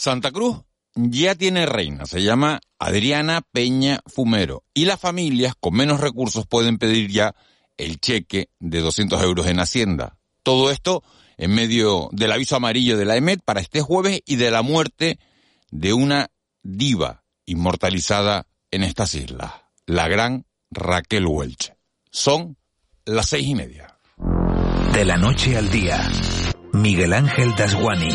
Santa Cruz ya tiene reina, se llama Adriana Peña Fumero, y las familias con menos recursos pueden pedir ya el cheque de 200 euros en Hacienda. Todo esto en medio del aviso amarillo de la EMET para este jueves y de la muerte de una diva inmortalizada en estas islas, la gran Raquel Welch. Son las seis y media. De la noche al día, Miguel Ángel Dasguani.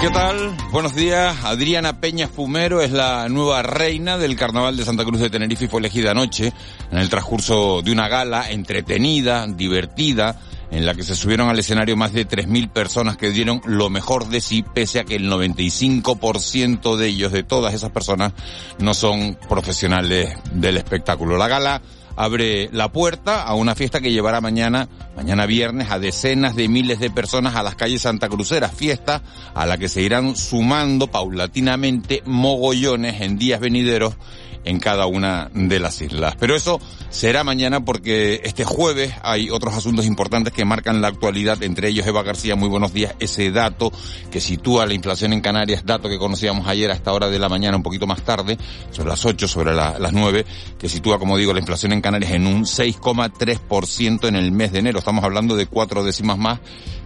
¿Qué tal? Buenos días. Adriana Peña Fumero es la nueva reina del Carnaval de Santa Cruz de Tenerife y fue elegida anoche en el transcurso de una gala entretenida, divertida, en la que se subieron al escenario más de 3.000 personas que dieron lo mejor de sí, pese a que el 95% de ellos, de todas esas personas, no son profesionales del espectáculo. La gala abre la puerta a una fiesta que llevará mañana, mañana viernes, a decenas de miles de personas a las calles Santa Cruceras, fiesta a la que se irán sumando paulatinamente mogollones en días venideros en cada una de las islas. Pero eso será mañana porque este jueves hay otros asuntos importantes que marcan la actualidad, entre ellos Eva García, muy buenos días, ese dato que sitúa la inflación en Canarias, dato que conocíamos ayer a esta hora de la mañana, un poquito más tarde, sobre las 8, sobre las 9, que sitúa, como digo, la inflación en Canarias en un 6,3% en el mes de enero. Estamos hablando de cuatro décimas más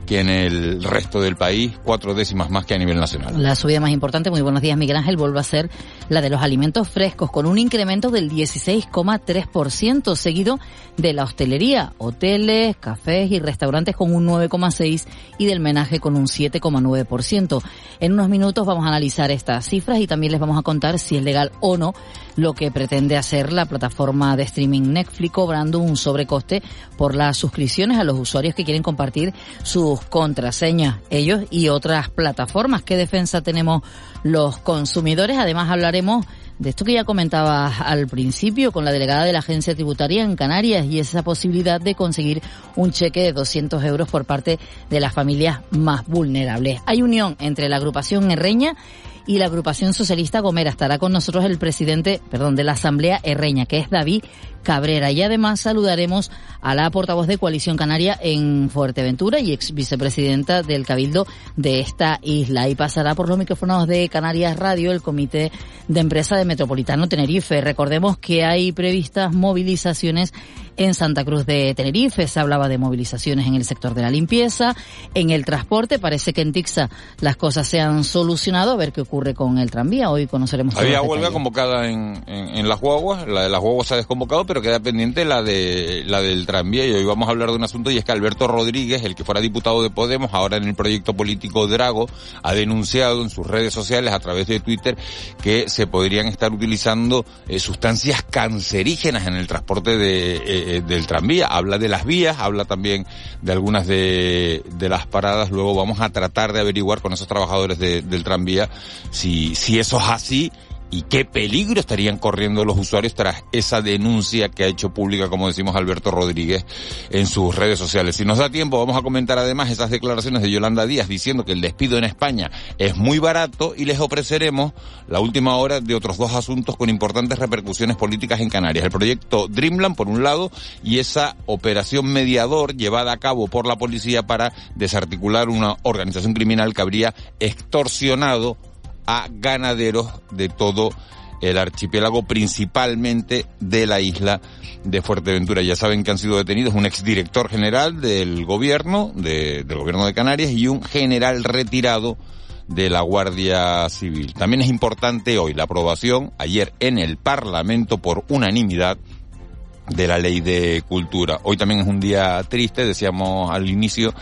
que en el resto del país, cuatro décimas más que a nivel nacional. La subida más importante, muy buenos días Miguel Ángel, vuelve a ser la de los alimentos frescos, con un incremento del 16,3%, seguido de la hostelería, hoteles, cafés y restaurantes con un 9,6% y del menaje con un 7,9%. En unos minutos vamos a analizar estas cifras y también les vamos a contar si es legal o no lo que pretende hacer la plataforma de streaming Netflix cobrando un sobrecoste por las suscripciones a los usuarios que quieren compartir sus contraseñas, ellos y otras plataformas. ¿Qué defensa tenemos los consumidores? Además hablaremos de esto que ya comentaba al principio con la delegada de la agencia tributaria en Canarias y esa posibilidad de conseguir un cheque de 200 euros por parte de las familias más vulnerables. Hay unión entre la agrupación Herreña y la agrupación socialista Gomera. Estará con nosotros el presidente, perdón, de la Asamblea Herreña, que es David Cabrera. Y además saludaremos a la portavoz de Coalición Canaria en Fuerteventura y ex vicepresidenta del Cabildo de esta isla. Y pasará por los micrófonos de Canarias Radio el Comité de Empresa de Metropolitano Tenerife. Recordemos que hay previstas movilizaciones en Santa Cruz de Tenerife. Se hablaba de movilizaciones en el sector de la limpieza, en el transporte. Parece que en Tixa las cosas se han solucionado. A ver qué ocurre con el tranvía. Hoy conoceremos. Había huelga convocada en, en, las guaguas. La de las guaguas se ha desconvocado, pero queda pendiente la de la del tranvía. Y hoy vamos a hablar de un asunto y es que Alberto Rodríguez, el que fuera diputado de Podemos, ahora en el proyecto político Drago, ha denunciado en sus redes sociales a través de Twitter que se podrían estar utilizando eh, sustancias cancerígenas en el transporte de eh, eh, del tranvía. Habla de las vías, habla también de algunas de, de las paradas. Luego vamos a tratar de averiguar con esos trabajadores del tranvía si, si eso es así y qué peligro estarían corriendo los usuarios tras esa denuncia que ha hecho pública, como decimos, Alberto Rodríguez en sus redes sociales. Si nos da tiempo, vamos a comentar además esas declaraciones de Yolanda Díaz diciendo que el despido en España es muy barato y les ofreceremos la última hora de otros dos asuntos con importantes repercusiones políticas en Canarias. El proyecto Dreamland, por un lado, y esa operación mediador llevada a cabo por la policía para desarticular una organización criminal que habría extorsionado a ganaderos de todo el archipiélago, principalmente de la isla de Fuerteventura. Ya saben que han sido detenidos un exdirector general del gobierno, del gobierno de Canarias, y un general retirado de la Guardia Civil. También es importante hoy la aprobación, ayer en el Parlamento por unanimidad, de la ley de cultura. Hoy también es un día triste, decíamos al inicio,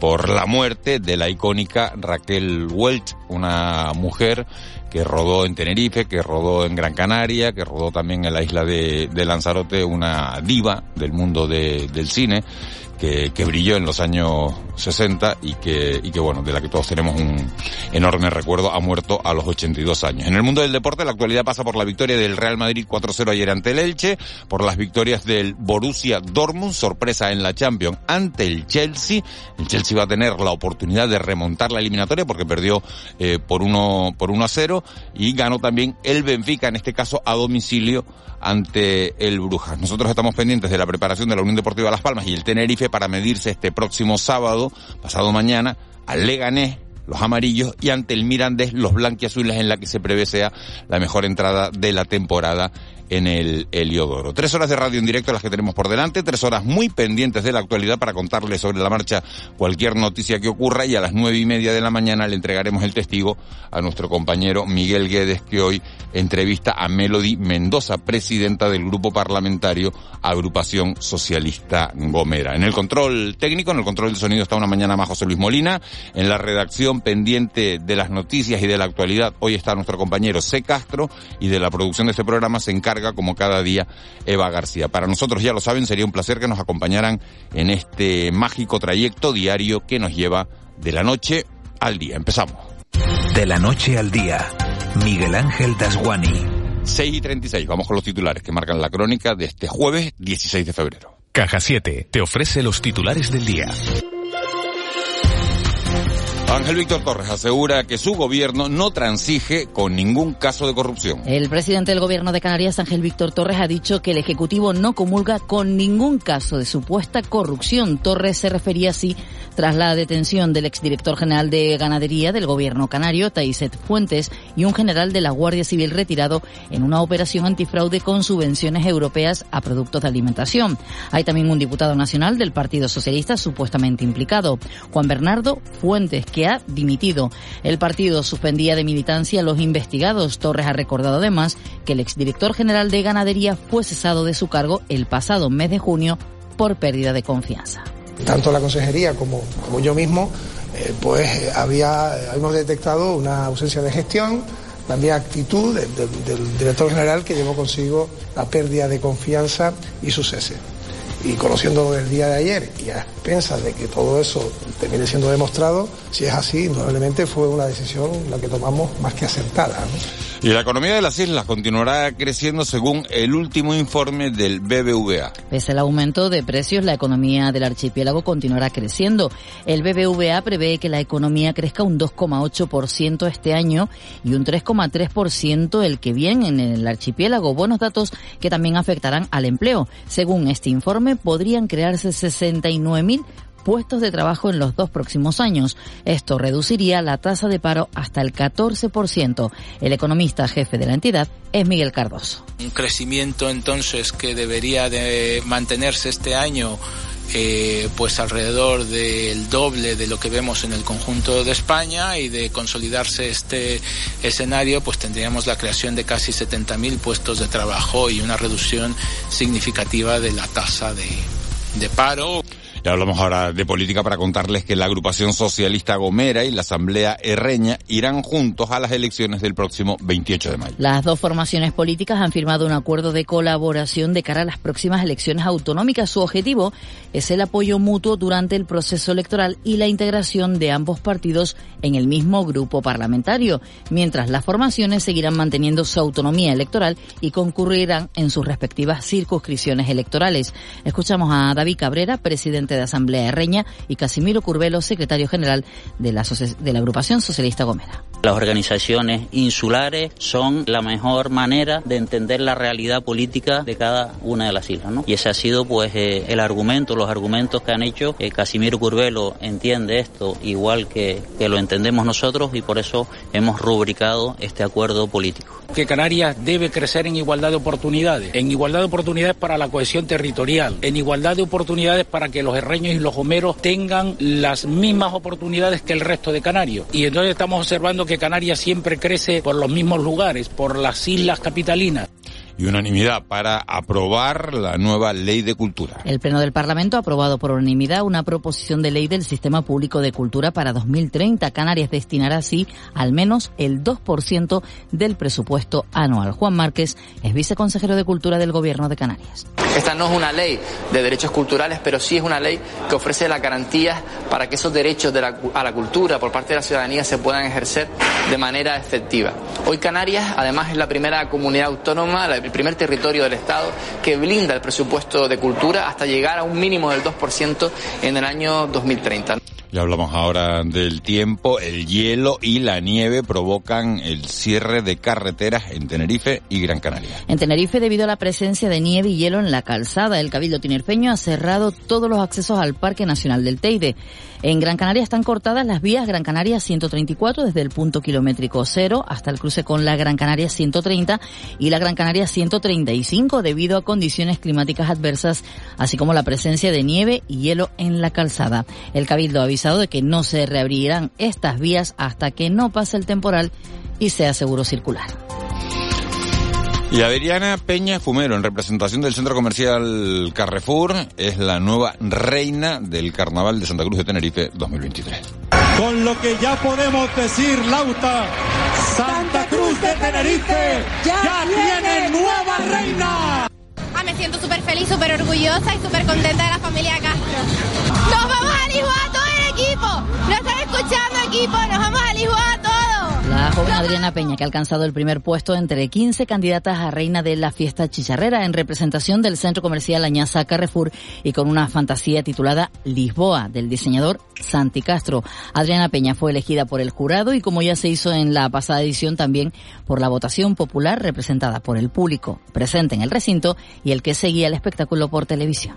por la muerte de la icónica Raquel Welch, una mujer que rodó en Tenerife, que rodó en Gran Canaria, que rodó también en la isla de, Lanzarote, una diva del mundo del cine, que, brilló en los años 60 y que, bueno, de la que todos tenemos un enorme recuerdo, ha muerto a los 82 años. En el mundo del deporte la actualidad pasa por la victoria del Real Madrid 4-0 ayer ante el Elche, por las victorias del Borussia Dortmund, sorpresa en la Champions ante el Chelsea. El Chelsea va a tener la oportunidad de remontar la eliminatoria porque perdió eh, por uno por 1 a 0 y ganó también el Benfica, en este caso a domicilio ante el Brujas. Nosotros estamos pendientes de la preparación de la Unión Deportiva Las Palmas y el Tenerife para medirse este próximo sábado, pasado mañana, al Leganés los amarillos y ante el Mirandés los blanquiazules en la que se prevé sea la mejor entrada de la temporada en el Heliodoro. Tres horas de radio en directo las que tenemos por delante, tres horas muy pendientes de la actualidad para contarles sobre la marcha cualquier noticia que ocurra y a las nueve y media de la mañana le entregaremos el testigo a nuestro compañero Miguel Guedes que hoy entrevista a Melody Mendoza, presidenta del grupo parlamentario Agrupación Socialista Gomera. En el control técnico, en el control del sonido está una mañana más José Luis Molina, en la redacción pendiente de las noticias y de la actualidad hoy está nuestro compañero C. Castro y de la producción de este programa se encarga como cada día Eva García. Para nosotros, ya lo saben, sería un placer que nos acompañaran en este mágico trayecto diario que nos lleva de la noche al día. Empezamos. De la noche al día, Miguel Ángel Dasguani. 6 y 36, vamos con los titulares que marcan la crónica de este jueves 16 de febrero. Caja 7 te ofrece los titulares del día. Ángel Víctor Torres asegura que su gobierno no transige con ningún caso de corrupción. El presidente del gobierno de Canarias, Ángel Víctor Torres, ha dicho que el Ejecutivo no comulga con ningún caso de supuesta corrupción. Torres se refería así tras la detención del exdirector general de ganadería del gobierno canario, Taiset Fuentes, y un general de la Guardia Civil retirado en una operación antifraude con subvenciones europeas a productos de alimentación. Hay también un diputado nacional del Partido Socialista supuestamente implicado, Juan Bernardo Fuentes, que ha dimitido. El partido suspendía de militancia a los investigados. Torres ha recordado además que el exdirector general de Ganadería fue cesado de su cargo el pasado mes de junio por pérdida de confianza. Tanto la consejería como, yo mismo, eh, pues había, hemos detectado una ausencia de gestión, también actitud del director general que llevó consigo la pérdida de confianza y su cese y conociendo el día de ayer y a expensas de que todo eso termine siendo demostrado, si es así, indudablemente fue una decisión la que tomamos más que acertada. Y la economía de las islas continuará creciendo según el último informe del BBVA. Pese al aumento de precios, la economía del archipiélago continuará creciendo. El BBVA prevé que la economía crezca un 2,8% este año y un 3,3% el que viene en el archipiélago. Buenos datos que también afectarán al empleo. Según este informe, podrían crearse 69.000 puestos de trabajo en los dos próximos años. Esto reduciría la tasa de paro hasta el 14%. El economista jefe de la entidad es Miguel Cardoso. Un crecimiento entonces que debería de mantenerse este año eh, pues alrededor del doble de lo que vemos en el conjunto de España y de consolidarse este escenario pues tendríamos la creación de casi 70.000 puestos de trabajo y una reducción significativa de la tasa de, de paro. Y hablamos ahora de política para contarles que la agrupación socialista Gomera y la Asamblea Herreña irán juntos a las elecciones del próximo 28 de mayo. Las dos formaciones políticas han firmado un acuerdo de colaboración de cara a las próximas elecciones autonómicas. Su objetivo es el apoyo mutuo durante el proceso electoral y la integración de ambos partidos en el mismo grupo parlamentario, mientras las formaciones seguirán manteniendo su autonomía electoral y concurrirán en sus respectivas circunscripciones electorales. Escuchamos a David Cabrera, presidente de Asamblea Reña, y Casimiro Curvelo, secretario general de la, de la Agrupación Socialista Gomera. Las organizaciones insulares son la mejor manera de entender la realidad política de cada una de las islas, ¿no? Y ese ha sido pues eh, el argumento, los argumentos que han hecho. Eh, Casimiro Curvelo entiende esto igual que, que lo entendemos nosotros y por eso hemos rubricado este acuerdo político. Que Canarias debe crecer en igualdad de oportunidades, en igualdad de oportunidades para la cohesión territorial, en igualdad de oportunidades para que los herreños y los homeros tengan las mismas oportunidades que el resto de Canarios. Y entonces estamos observando que Canarias siempre crece por los mismos lugares, por las islas capitalinas y unanimidad para aprobar la nueva ley de cultura. El Pleno del Parlamento ha aprobado por unanimidad una proposición de ley del Sistema Público de Cultura para 2030. Canarias destinará así al menos el 2% del presupuesto anual. Juan Márquez es viceconsejero de Cultura del Gobierno de Canarias. Esta no es una ley de derechos culturales, pero sí es una ley que ofrece las garantías para que esos derechos a la cultura por parte de la ciudadanía se puedan ejercer de manera efectiva. Hoy Canarias, además, es la primera comunidad autónoma, el primer territorio del Estado que blinda el presupuesto de cultura hasta llegar a un mínimo del 2% en el año 2030. Ya hablamos ahora del tiempo, el hielo y la nieve provocan el cierre de carreteras en Tenerife y Gran Canaria. En Tenerife, debido a la presencia de nieve y hielo en la calzada, el Cabildo Tinerfeño ha cerrado todos los accesos al Parque Nacional del Teide. En Gran Canaria están cortadas las vías Gran Canaria 134 desde el punto kilométrico cero hasta el cruce con la Gran Canaria 130 y la Gran Canaria 135 debido a condiciones climáticas adversas, así como la presencia de nieve y hielo en la calzada. El Cabildo ha avisado de que no se reabrirán estas vías hasta que no pase el temporal y sea seguro circular. Y Adriana Peña Fumero, en representación del Centro Comercial Carrefour, es la nueva reina del Carnaval de Santa Cruz de Tenerife 2023. Con lo que ya podemos decir, Lauta, Santa Cruz de Tenerife ya, tiene nueva reina. Ah, me siento súper feliz, súper orgullosa y súper contenta de la familia Castro. ¡Nos vamos a el equipo! ¡Lo están escuchando equipo! ¡Nos vamos a Lisboa todos! La joven Adriana Peña, que ha alcanzado el primer puesto entre 15 candidatas a reina de la fiesta chicharrera en representación del centro comercial Añaza Carrefour y con una fantasía titulada Lisboa del diseñador Santi Castro. Adriana Peña fue elegida por el jurado y como ya se hizo en la pasada edición también por la votación popular representada por el público presente en el recinto y el que seguía el espectáculo por televisión.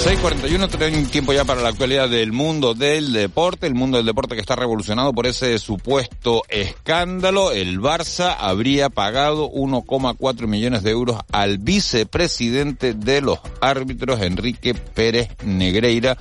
6.41, tenemos tiempo ya para la actualidad del mundo del deporte, el mundo del deporte que está revolucionado por ese supuesto escándalo. El Barça habría pagado 1,4 millones de euros al vicepresidente de los árbitros, Enrique Pérez Negreira,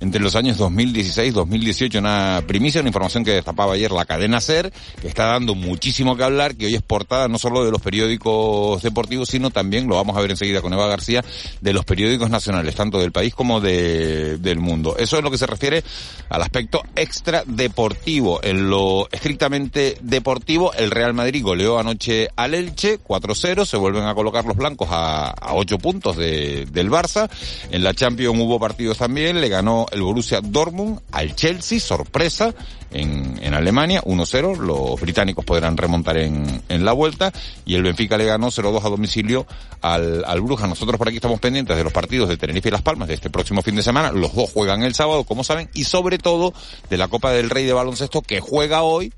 entre los años 2016-2018. Una primicia, una información que destapaba ayer la cadena SER, que está dando muchísimo que hablar, que hoy es portada no solo de los periódicos deportivos, sino también, lo vamos a ver enseguida con Eva García, de los periódicos nacionales, tanto del país como de, del mundo. Eso es lo que se refiere al aspecto extra deportivo. En lo estrictamente deportivo, el Real Madrid goleó anoche al Elche 4-0, se vuelven a colocar los blancos a, a 8 puntos de, del Barça. En la Champions hubo partidos también, le ganó el Borussia Dortmund al Chelsea, sorpresa en, en Alemania, 1-0. Los británicos podrán remontar en, en la vuelta. Y el Benfica le ganó 0-2 a domicilio al, al Bruja. Nosotros por aquí estamos pendientes de los partidos de Tenerife y Las Palmas este próximo fin de semana. Los dos juegan el sábado, como saben. Y sobre todo de la Copa del Rey de Baloncesto que juega hoy.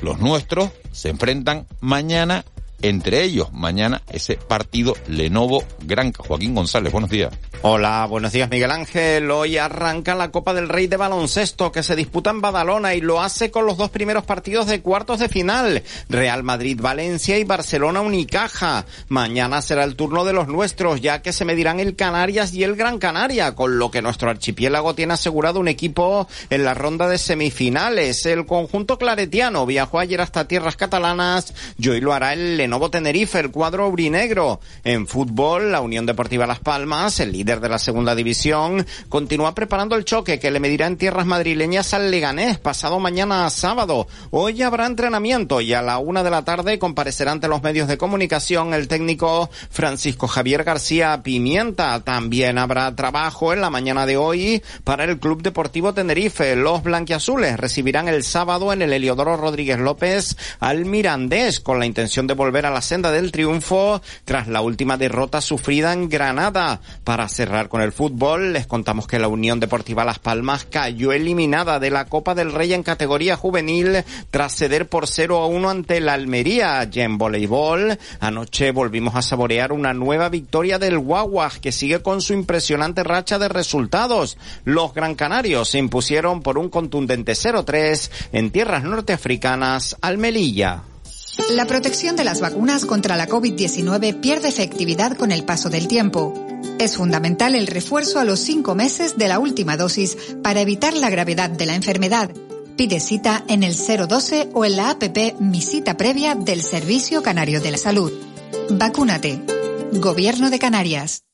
Los nuestros se enfrentan mañana entre ellos mañana ese partido Lenovo Granca. Joaquín González, buenos días. Hola, buenos días Miguel Ángel. Hoy arranca la Copa del Rey de Baloncesto que se disputa en Badalona y lo hace con los dos primeros partidos de cuartos de final. Real Madrid Valencia y Barcelona Unicaja. Mañana será el turno de los nuestros ya que se medirán el Canarias y el Gran Canaria, con lo que nuestro archipiélago tiene asegurado un equipo en la ronda de semifinales. El conjunto claretiano viajó ayer hasta tierras catalanas y hoy lo hará el Tenerife, el cuadro aurinegro. En fútbol, la Unión Deportiva Las Palmas, el líder de la segunda división, continúa preparando el choque que le medirá en tierras madrileñas al Leganés pasado mañana sábado. Hoy habrá entrenamiento y a la una de la tarde comparecerá ante los medios de comunicación el técnico Francisco Javier García Pimienta. También habrá trabajo en la mañana de hoy para el Club Deportivo Tenerife. Los blanquiazules recibirán el sábado en el Heliodoro Rodríguez López al Mirandés con la intención de volver la senda del triunfo tras la última derrota sufrida en Granada. Para cerrar con el fútbol, les contamos que la Unión Deportiva Las Palmas cayó eliminada de la Copa del Rey en categoría juvenil tras ceder por 0 a 1 ante la Almería. Y en voleibol, anoche volvimos a saborear una nueva victoria del Guaguas que sigue con su impresionante racha de resultados. Los Gran Canarios se impusieron por un contundente 0-3 en tierras norteafricanas al Melilla. La protección de las vacunas contra la COVID-19 pierde efectividad con el paso del tiempo. Es fundamental el refuerzo a los cinco meses de la última dosis para evitar la gravedad de la enfermedad. Pide cita en el 012 o en la APP Mi Cita Previa del Servicio Canario de la Salud. Vacúnate. Gobierno de Canarias.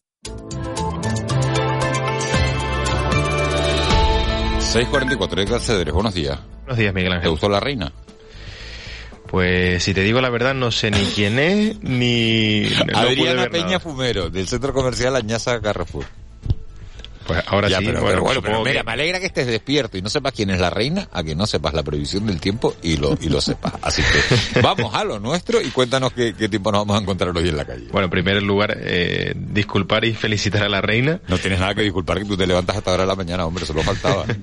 644 de buenos días. Buenos días, Miguel Ángel. ¿Te gustó la reina? Pues si te digo la verdad, no sé ni quién es, ni... no Adriana Peña nada. Fumero, del Centro Comercial Añaza Carrefour. Pues ahora Ya, sí, pero, bueno, pero bueno, supongo pero mira, que- me alegra que estés despierto y no sepas quién es la reina, a que no sepas la previsión del tiempo y lo, y lo sepas. Así que vamos a lo nuestro y cuéntanos qué, qué tiempo nos vamos a encontrar hoy en la calle. Bueno, en primer lugar, eh, disculpar y felicitar a la reina. No tienes nada que disculpar que tú te levantas hasta ahora de la mañana, hombre, solo faltaba. la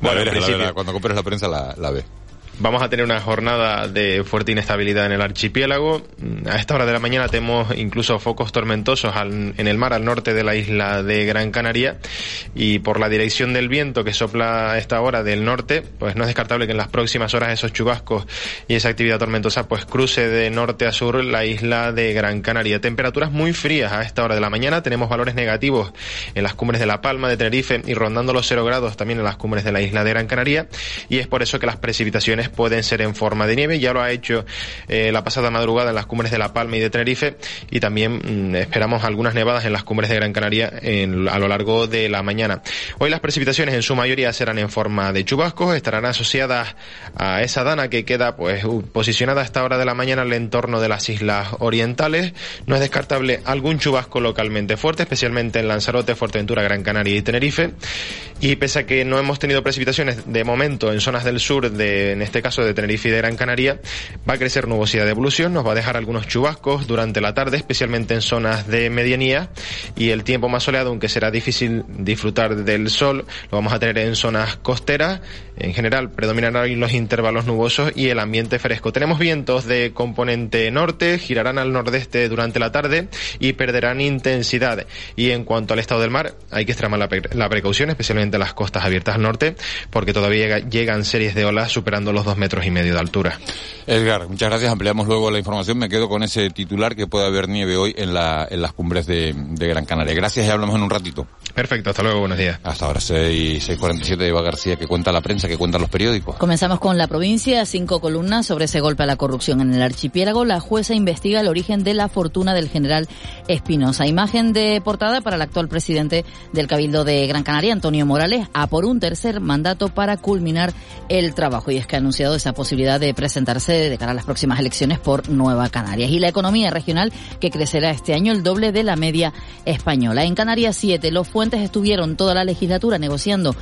Bueno, verás, en la principio- verás, cuando compres la prensa la, la ves. Vamos a tener una jornada de fuerte inestabilidad en el archipiélago. A esta hora de la mañana tenemos incluso focos tormentosos al- en el mar al norte de la isla de Gran Canaria y por la dirección del viento que sopla a esta hora del norte, pues no es descartable que en las próximas horas esos chubascos y esa actividad tormentosa pues cruce de norte a sur la isla de Gran Canaria. Temperaturas muy frías a esta hora de la mañana. Tenemos valores negativos en las cumbres de La Palma, de Tenerife y rondando los cero grados también en las cumbres de la isla de Gran Canaria y es por eso que las precipitaciones pueden ser en forma de nieve. Ya lo ha hecho eh, la pasada madrugada en las cumbres de La Palma y de Tenerife y también mm, esperamos algunas nevadas en las cumbres de Gran Canaria a lo largo de la mañana. Hoy las precipitaciones en su mayoría serán en forma de chubascos, estarán asociadas a esa dana que queda pues posicionada a esta hora de la mañana en el entorno de las islas orientales. No es descartable algún chubasco localmente fuerte, especialmente en Lanzarote, Fuerteventura, Gran Canaria y Tenerife. Y pese a que no hemos tenido precipitaciones de momento en zonas del sur, de, en este caso de Tenerife y de Gran Canaria, va a crecer nubosidad de evolución, nos va a dejar algunos chubascos durante la tarde, especialmente en zonas de medianía, y el tiempo más soleado, aunque será difícil disfrutar del sol, lo vamos a tener en zonas costeras. En general, predominarán los intervalos nubosos y el ambiente fresco. Tenemos vientos de componente norte, girarán al nordeste durante la tarde y perderán intensidad. Y en cuanto al estado del mar, hay que extremar la, pre- la precaución, especialmente en las costas abiertas al norte, porque todavía llega- llegan series de olas superando los dos metros y medio de altura. Edgar, muchas gracias. Ampliamos luego la información. Me quedo con ese titular que puede haber nieve hoy en, la, en las cumbres de, de Gran Canaria. Gracias y hablamos en un ratito. Perfecto, hasta luego, buenos días. Hasta ahora, 6, 6.47 de Eva García, que cuenta la prensa, que cuentan los periódicos. Comenzamos con la provincia, cinco columnas sobre ese golpe a la corrupción en el archipiélago. La jueza investiga el origen de la fortuna del general Espinosa. Imagen de portada para el actual presidente del Cabildo de Gran Canaria, Antonio Morales, a por un tercer mandato para culminar el trabajo. Y es que ha anunciado esa posibilidad de presentarse de cara a las próximas elecciones por Nueva Canarias. Y la economía regional que crecerá este año el doble de la media española. En Canarias 7, los fuentes estuvieron toda la legislatura negociando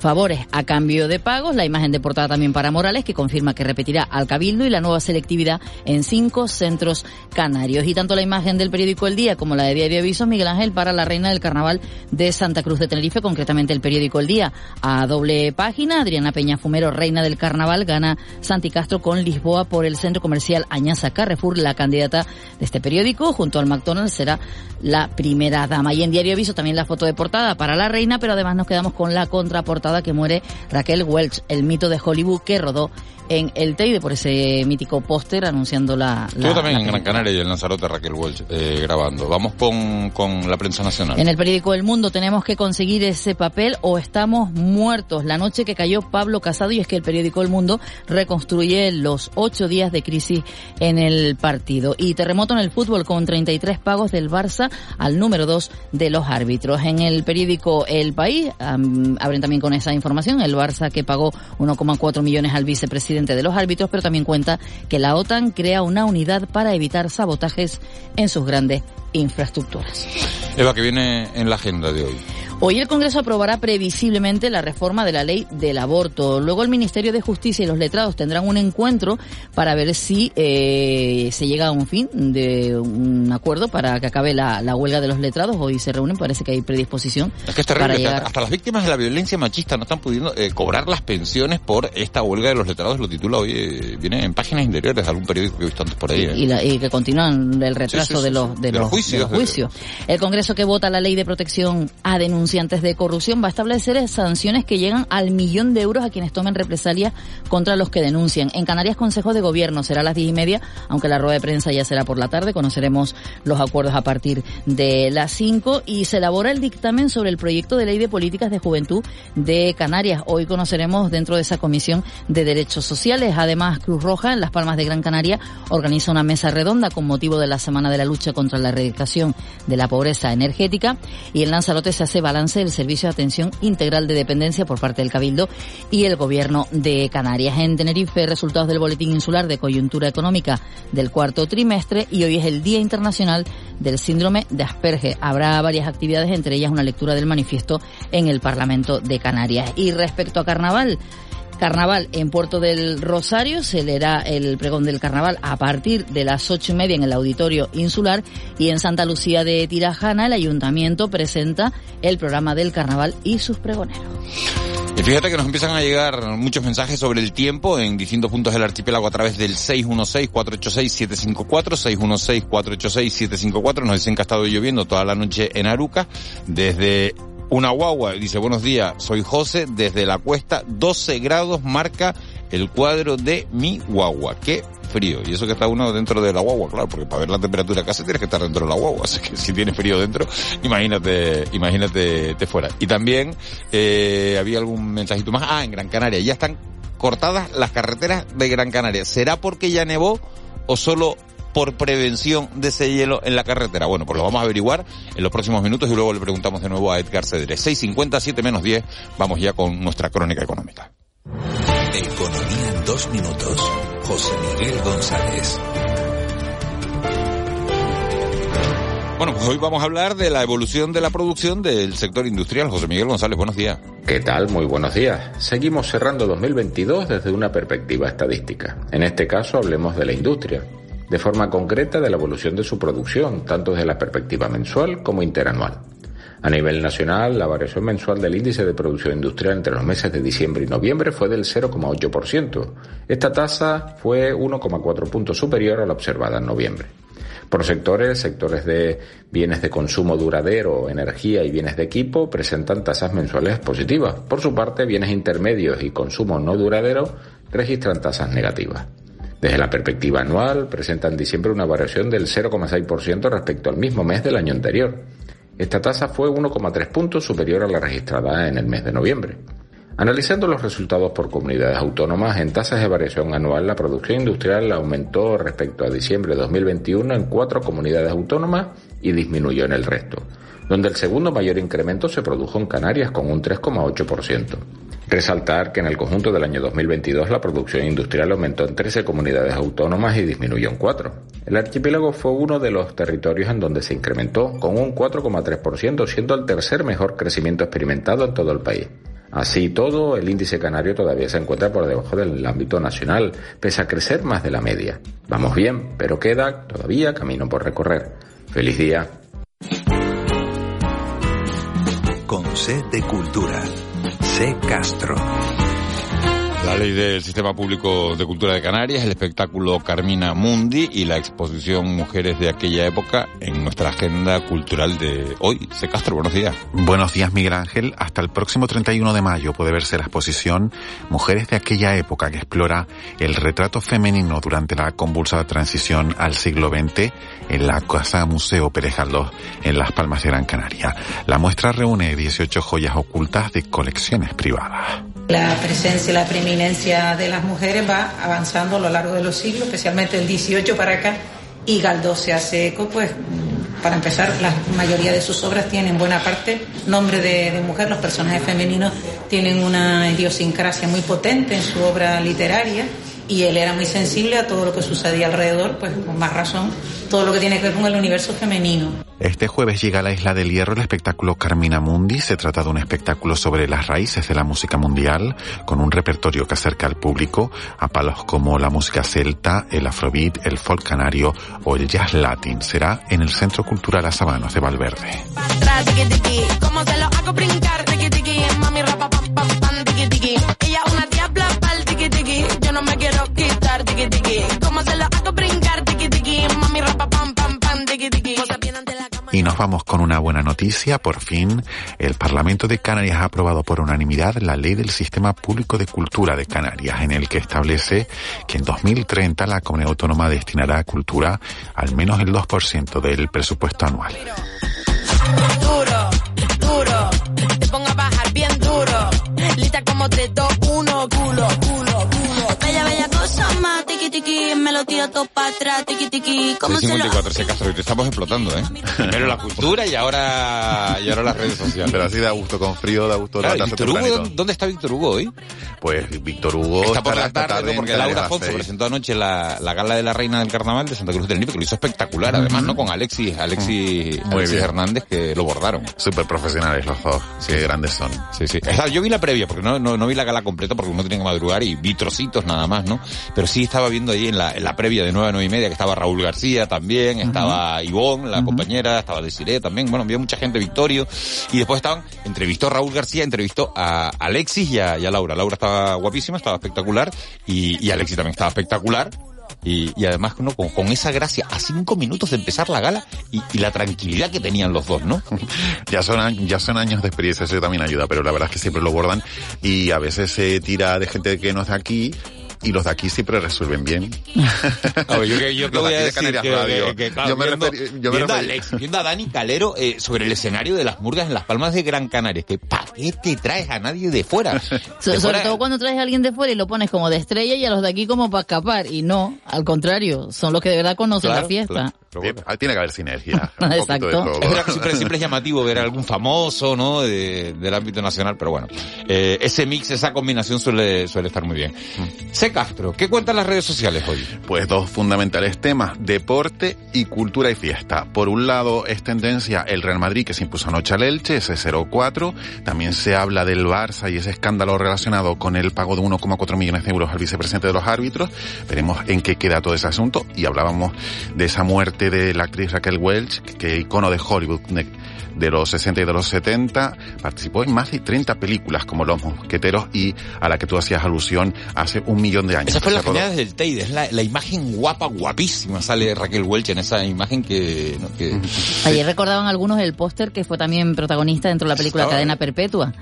favores a cambio de pagos. La imagen de portada también para Morales, que confirma que repetirá al Cabildo y la nueva selectividad en cinco centros canarios. Y tanto la imagen del periódico El Día como la de Diario Avisos, Miguel Ángel, para la reina del carnaval de Santa Cruz de Tenerife, concretamente el periódico El Día. A doble página, Adriana Peña Fumero, reina del carnaval, gana Santi Castro con Lisboa por el centro comercial Añaza Carrefour. La candidata de este periódico, junto al McDonald's, será la primera dama. Y en Diario Aviso también la foto de portada para la reina, pero además nos quedamos con la contraportada que muere Raquel Welch, el mito de Hollywood que rodó en el Teide por ese mítico póster anunciando la... la- Estuvo también la en Gran. Canaria y en Lanzarote Raquel Welch eh, grabando. Vamos con, con la prensa nacional. En el periódico El Mundo tenemos que conseguir ese papel o estamos muertos. La noche que cayó Pablo Casado y es que el periódico El Mundo reconstruye los ocho días de crisis en el partido. Y terremoto en el fútbol con 33 pagos del Barça al número dos de los árbitros. En el periódico El País abren también con esa información. El Barça que pagó 1,4 millones al vicepresidente de los árbitros, pero también cuenta que la OTAN crea una unidad para evitar sabotajes en sus grandes infraestructuras. Eva, que viene en la agenda de hoy. Hoy el Congreso aprobará previsiblemente la reforma de la ley del aborto. Luego el Ministerio de Justicia y los letrados tendrán un encuentro para ver si eh, se llega a un fin de un acuerdo para que acabe la, la huelga de los letrados. Hoy se reúnen, parece que hay predisposición. Es que es para terrible, que llegar- hasta las víctimas de la violencia machista no están pudiendo eh, cobrar las pensiones por esta huelga de los letrados, lo titula hoy, eh, viene en páginas interiores de algún periódico que he visto antes por ahí. eh. y, la- y que continúan el retraso Sí, sí, sí, de los, sí. de De los los, juicios, de los de- juicios. El Congreso que vota la ley de protección denunciado denunciantes de corrupción. Va a establecer sanciones que llegan al millón de euros a quienes tomen represalias contra los que denuncian. En Canarias, Consejo de Gobierno será a las diez y media, aunque la rueda de prensa ya será por la tarde. Conoceremos los acuerdos a partir de las cinco y se elabora el dictamen sobre el proyecto de ley de políticas de juventud de Canarias. Hoy conoceremos dentro de esa comisión de derechos sociales. Además, Cruz Roja en Las Palmas de Gran Canaria organiza una mesa redonda con motivo de la Semana de la Lucha contra la De la Pobreza Energética y en Lanzarote se hace balance del servicio de atención integral de dependencia por parte del Cabildo y el Gobierno de Canarias. En Tenerife, resultados del Boletín Insular de Coyuntura Económica del cuarto trimestre y hoy es el Día Internacional del Síndrome de Asperger. Habrá varias actividades, entre ellas una lectura del manifiesto en el Parlamento de Canarias. Y respecto a Carnaval, Carnaval en Puerto del Rosario, se leerá el pregón del carnaval a partir de las ocho y media en el Auditorio Insular y en Santa Lucía de Tirajana el Ayuntamiento presenta el programa del carnaval y sus pregoneros. Y fíjate que nos empiezan a llegar muchos mensajes sobre el tiempo en distintos puntos del archipiélago a través del 616-486-754, 616-486-754. Nos dicen que ha estado lloviendo toda la noche en Aruca, desde una guagua, dice, buenos días, soy José, desde la cuesta 12 grados marca el cuadro de mi guagua. Qué frío. Y eso que está uno dentro de la guagua, claro, porque para ver la temperatura hace tienes que estar dentro de la guagua. Así que si tienes frío dentro, imagínate, imagínate te fuera. Y también eh, había algún mensajito más. Ah, en Gran Canaria. Ya están cortadas las carreteras de Gran Canaria. ¿Será porque ya nevó o solo por prevención de ese hielo en la carretera? Bueno, pues lo vamos a averiguar en los próximos minutos y luego le preguntamos de nuevo a Edgar Cedrés. 6.50, menos 10, vamos ya con nuestra crónica económica. Economía en dos minutos. José Miguel González. Bueno, pues hoy vamos a hablar de la evolución de la producción del sector industrial. José Miguel González, buenos días. ¿Qué tal? Muy buenos días. Seguimos cerrando 2022 desde una perspectiva estadística. En este caso hablemos de la industria de forma concreta de la evolución de su producción, tanto desde la perspectiva mensual como interanual. A nivel nacional, la variación mensual del índice de producción industrial entre los meses de diciembre y noviembre fue del 0,8%. Esta tasa fue 1,4 puntos superior a la observada en noviembre. Por sectores, sectores de bienes de consumo duradero, energía y bienes de equipo presentan tasas mensuales positivas. Por su parte, bienes intermedios y consumo no duradero registran tasas negativas. Desde la perspectiva anual, presenta en diciembre una variación del 0,6% respecto al mismo mes del año anterior. Esta tasa fue 1,3 puntos superior a la registrada en el mes de noviembre. Analizando los resultados por comunidades autónomas, en tasas de variación anual la producción industrial aumentó respecto a diciembre de 2021 en cuatro comunidades autónomas y disminuyó en el resto, donde el segundo mayor incremento se produjo en Canarias con un 3,8%. Resaltar que en el conjunto del año 2022 la producción industrial aumentó en 13 comunidades autónomas y disminuyó en 4. El archipiélago fue uno de los territorios en donde se incrementó con un 4,3%, siendo el tercer mejor crecimiento experimentado en todo el país. Así todo, el índice canario todavía se encuentra por debajo del ámbito nacional, pese a crecer más de la media. Vamos bien, pero queda todavía camino por recorrer. Feliz día. Con cultura. C. Castro. La ley del Sistema Público de Cultura de Canarias, el espectáculo Carmina Mundi y la exposición Mujeres de aquella época en nuestra agenda cultural de hoy. C. Castro, buenos días. Buenos días, Miguel Ángel. Hasta el próximo 31 de mayo puede verse la exposición Mujeres de aquella época que explora el retrato femenino durante la convulsa transición al siglo XX en la Casa Museo Pérez Galdós en Las Palmas de Gran Canaria. La muestra reúne 18 joyas ocultas de colecciones privadas. La presencia y la preeminencia de las mujeres va avanzando a lo largo de los siglos, especialmente del 18 para acá, y Galdós se hace eco, pues, para empezar, la mayoría de sus obras tienen buena parte nombre de, de mujer, los personajes femeninos tienen una idiosincrasia muy potente en su obra literaria y él era muy sensible a todo lo que sucedía alrededor, pues con más razón, todo lo que tiene que ver con el universo femenino. Este jueves llega a la Isla del Hierro el espectáculo Carmina Mundi. Se trata de un espectáculo sobre las raíces de la música mundial, con un repertorio que acerca al público a palos como la música celta, el afrobeat, el folk canario o el jazz latin. Será en el Centro Cultural Asabanos de Valverde. Y nos vamos con una buena noticia. Por fin, el Parlamento de Canarias ha aprobado por unanimidad la ley del Sistema Público de Cultura de Canarias, en el que establece que en 2030 la comunidad autónoma destinará a cultura al menos el 2% del presupuesto anual. Duro, duro, te pongo a bajar bien duro. Lista como de dos, uno, culo, culo, culo. Bella, bella tiki me lo tiro todo para atrás, tiki tiki. ¿Cómo se lo 54 ese Castro, y te estamos explotando, ¿eh? Primero la cultura y ahora, y ahora las redes sociales. Pero así da gusto con frío, da gusto Claro, Víctor Hugo. ¿dónde- ¿dónde está Víctor Hugo hoy? Pues Víctor Hugo Está por la tarde, en porque Laura seis. presentó anoche la, la gala de la reina del carnaval de Santa Cruz del Tenerife, que lo hizo espectacular, además, ¿no? Con Alexis, Alexis, Muy Alexis bien. Hernández, que lo bordaron. Súper profesionales los dos, qué grandes son. Sí, sí. O sea, yo vi la previa, porque no, no, no vi la gala completa porque uno tenía que madrugar y vi trocitos nada más, ¿no? Pero sí estaba viendo ahí en la, en la previa de 9 a 9 y media que estaba Raúl García también, estaba Ivonne, la compañera, estaba Desiree también, bueno, había mucha gente, Victorio, y después estaban, entrevistó a Raúl García, entrevistó a Alexis y a, y a Laura. Laura estaba guapísima, estaba espectacular, y, y Alexis también estaba espectacular. Y, y además ¿no? con, con esa gracia a cinco minutos de empezar la gala y, y la tranquilidad que tenían los dos, ¿no? Ya son, ya son años de experiencia, eso también ayuda, pero la verdad es que siempre lo bordan y a veces se tira de gente que no es de aquí y los de aquí siempre resuelven bien. Ver, yo, yo Los voy de a aquí de decir Canarias que, Radio. que- que, claro, Yo me viendo, referí- yo me viendo a Alex, viendo a Dani Calero eh, sobre el escenario de las murgas en las Palmas de Gran Canaria, que ¿para qué te traes a nadie de fuera? So- De sobre fuera- todo cuando traes a alguien de fuera y lo pones como de estrella y a los de aquí como para escapar. Y no, al contrario, son los que de verdad conocen Claro, la fiesta. claro. Tiene que haber sinergia. un poquito de Exacto. todo. Es verdad que siempre, siempre es llamativo ver a algún famoso, ¿no? De- del ámbito nacional, pero bueno, eh, ese mix, esa combinación suele, suele estar muy bien. C. Castro, ¿qué cuentan las redes sociales hoy? Pues dos fundamentales temas, deporte y cultura y fiesta. Por un lado es tendencia el Real Madrid que se impuso anoche al Elche, ese 0-4. También se habla del Barça y ese escándalo relacionado con el pago de 1,4 millones de euros al vicepresidente de los árbitros. Veremos en qué queda todo ese asunto. Y hablábamos de esa muerte de la actriz Raquel Welch, que icono de Hollywood de, de los 60 y de los 70. Participó en más de 30 películas como Los Mosqueteros y a la que tú hacías alusión hace un millón de años. Esa fue la genial del Teide, es la, la imagen guapa, guapísima, sale Raquel Welch en esa imagen que, ¿no? que Ayer recordaban algunos el póster que fue también protagonista dentro de la película Estaba- Cadena Perpetua,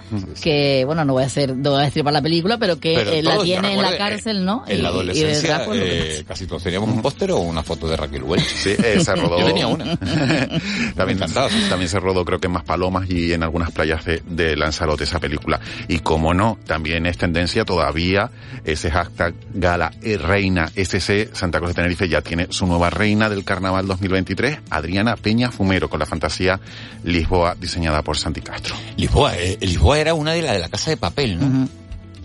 que bueno, no voy a hacer, no voy a destripar la película, pero que Pero eh, la tiene en la cárcel, ¿no? En la Y- y de adolescencia pues, eh, casi todos teníamos un póster o una foto de Raquel Welch. Sí, eh, se rodó. Yo tenía una. también, también se rodó creo que en Más Palomas y en algunas playas de, de Lanzarote esa película. Y como no, también es tendencia todavía ese hashtag Gala eh, Reina SC Santa Cruz de Tenerife ya tiene su nueva reina del Carnaval 2023, Adriana Peña Fumero, con la fantasía Lisboa diseñada por Santi Castro. Lisboa, eh, Lisboa era una de las de la casa de papel, ¿no?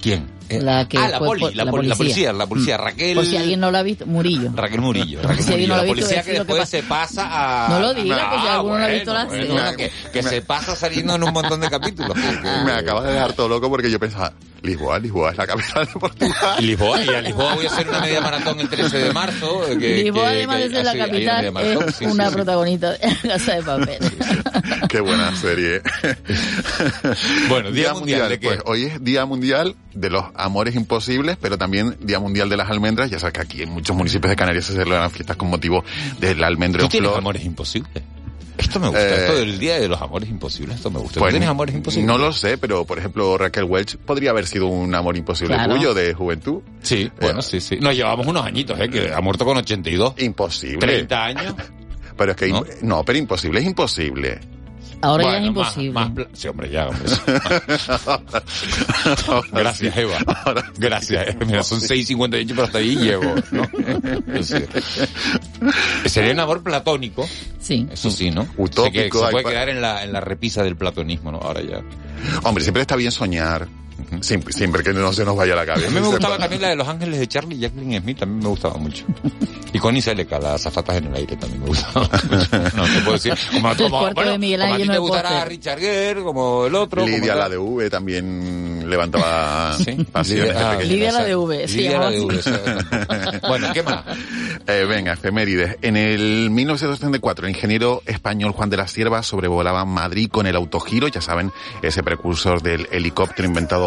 ¿Quién? Eh, La que ah, la fue poli, por- la, la poli- la policía. policía, la policía, Raquel. Por si alguien no lo ha visto, Murillo. Raquel Murillo. Raquel si alguien Murillo, no la ha visto, policía que después se pasa a... No lo diga, pues si Ah, alguno no ha visto la bueno, serie. bueno, que, que se pasa saliendo en un montón de capítulos. Me acaba de dejar todo loco porque yo pensaba, Lisboa, Lisboa es la capital de Portugal. Lisboa, y a Lisboa voy a hacer una media maratón el 13 de marzo. eh, Que, Lisboa, que- además que de ser la una capital, maratón, es sí, sí, una sí. protagonista de la casa de papel. Qué buena serie. Bueno, Día Mundial de qué? Pues hoy es Día Mundial de los Amores Imposibles, pero también Día Mundial de las Almendras. Ya sabes que aquí en muchos municipios de Canarias se celebran fiestas con motivo del almendro ¿Tú en tienes flor. amores imposibles? Esto me gusta, Eh, esto del Día de los Amores Imposibles, esto me gusta. ¿Tú Pues, tienes amores imposibles? No lo sé, pero por ejemplo Raquel Welch podría haber sido un amor imposible Claro. tuyo de juventud. Sí, bueno, sí, sí. Nos llevamos unos añitos, ¿eh? Que ha muerto con 82. Imposible. 30 años. Pero es que no, pero imposible es imposible. Ahora ya es más- imposible. más pla- sí, hombre, ya. hombre. Gracias, Eva. Gracias. eh. Mira, son 6.58, pero hasta ahí decir, Sería un amor platónico. Sí. Eso sí, ¿no? Utópico, Se, que- se puede quedar en la, en la repisa del platonismo, ¿no? Ahora ya. Hombre, siempre está bien soñar. Siempre, siempre que no se nos vaya la cabeza. A mí me gustaba también la de Los Ángeles de Charlie y Jacqueline Smith, también me gustaba mucho. Y Connie Seleca, las zafatas en el aire, también me gustaba mucho. No, te puedo decir. Como, El como, cuarto bueno, de Miguel como a ti te gustará. Richard Gere, como el otro. Lidia, como la de V, también levantaba Sí. pasiones. Lidia- de ah. Lidia la de V, se Lidia la de. V, sí. Bueno, ¿qué más? Eh, venga, efemérides. En el 1934, el ingeniero español Juan de la Cierva sobrevolaba Madrid con el autogiro, ya saben, ese precursor del helicóptero inventado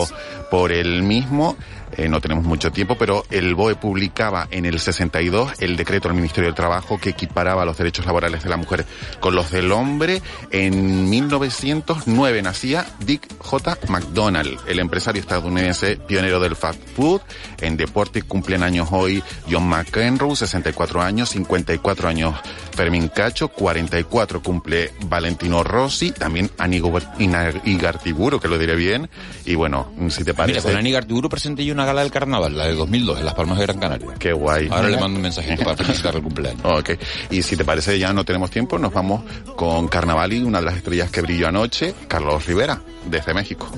por él mismo. Eh, no tenemos mucho tiempo, pero el BOE publicaba en el 62 el decreto del Ministerio del Trabajo que equiparaba los derechos laborales de la mujer con los del hombre. En 1909 nacía Dick J. McDonald, el empresario estadounidense pionero del fast food. En deporte cumplen años hoy John McEnroe, 64 años, 54 años Fermín Cacho, 44 cumple Valentino Rossi, también Anigo Igartiburu, que lo diré bien. Y bueno, si te parece... Mira, con presenté yo una gala del carnaval, la de 2002, en Las Palmas de Gran Canaria. Qué guay. Ahora le mando un mensajito para felicitar el cumpleaños. Ok. Y si te parece, ya no tenemos tiempo, nos vamos con Carnaval y una de las estrellas que brilló anoche, Carlos Rivera, desde México.